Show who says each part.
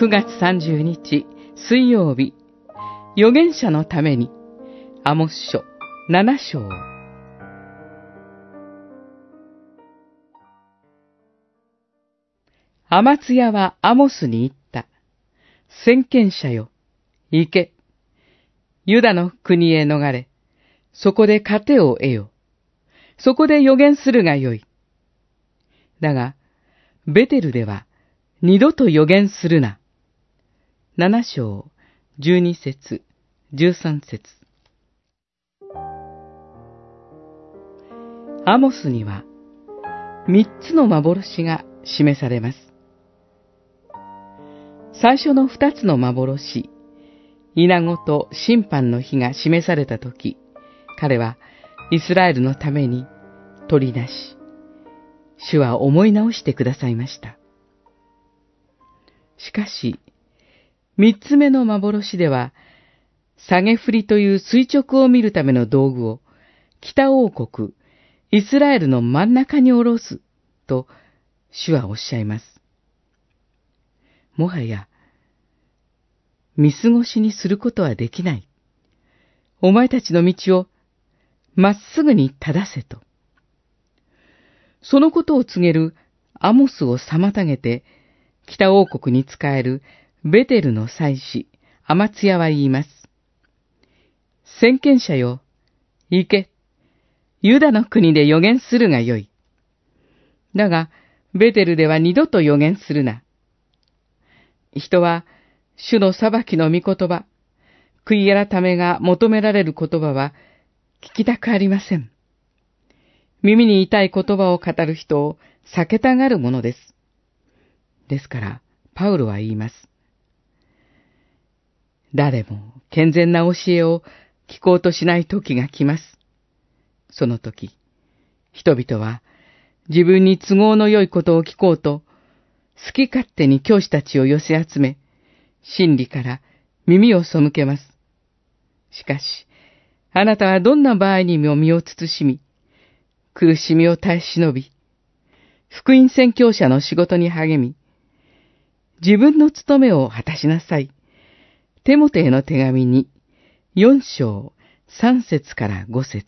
Speaker 1: 9月30日水曜日、預言者のために、アモス書7章。アマツヤはアモスに言った。先見者よ、行け。ユダの国へ逃れ、そこで糧を得よ。そこで予言するがよい。だが、ベテルでは二度と予言するな。七章、十二節、十三節。アモスには三つの幻が示されます。最初の二つの幻、稲子と審判の日が示されたとき、彼はイスラエルのために取り出し、主は思い直してくださいました。しかし、三つ目の幻では、下げ振りという垂直を見るための道具を北王国、イスラエルの真ん中に下ろすと主はおっしゃいます。もはや、見過ごしにすることはできない。お前たちの道をまっすぐに正せと。そのことを告げるアモスを妨げて、北王国に仕えるベテルの祭司、アマツヤは言います。先見者よ、行け。ユダの国で予言するがよい。だが、ベテルでは二度と予言するな。人は、主の裁きの御言葉、悔い改めが求められる言葉は、聞きたくありません。耳に痛い言葉を語る人を避けたがるものです。ですから、パウロは言います。誰も健全な教えを聞こうとしない時が来ます。その時、人々は自分に都合の良いことを聞こうと好き勝手に教師たちを寄せ集め、真理から耳を背けます。しかし、あなたはどんな場合にも身を慎み、苦しみを耐え忍び、福音宣教者の仕事に励み、自分の務めを果たしなさい。テモテへの手紙に、四章、三節から五節。